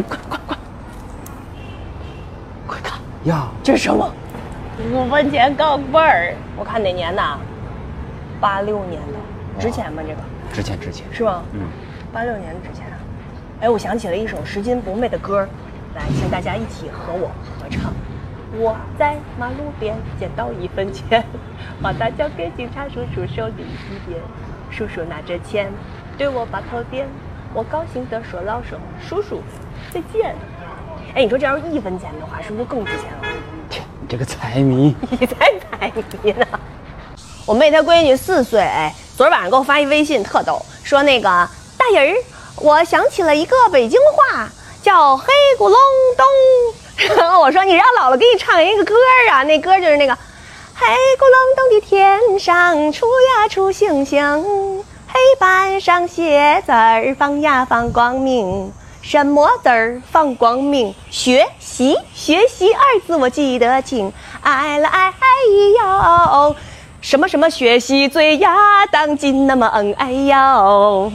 快快快，快看，呀，这是什么？五分钱钢镚儿，我看哪年的？八六年的，值钱吗？这个值钱值钱。是吗？嗯，八六年之前。哎，我想起了一首拾金不昧的歌，来，请大家一起和我合唱。我在马路边捡到一分钱，把它交给警察叔叔手里一边。叔叔拿着钱，对我把头点，我高兴地说老声叔叔再见。哎，你说这要是一分钱的话，是不是更值钱了？切，你这个财迷。你才财迷呢！我妹她闺女四岁，哎，昨儿晚上给我发一微信，特逗，说那个大人儿，我想起了一个北京话，叫黑咕隆咚。然后我说你让姥姥给你唱一个歌儿啊，那歌就是那个黑咕隆咚的天上出呀出星星，黑板上写字儿放呀放光明。什么字儿放光明？学习，学习二字我记得清。哎了哎呦，什么什么学习最呀当今那么恩哎呦。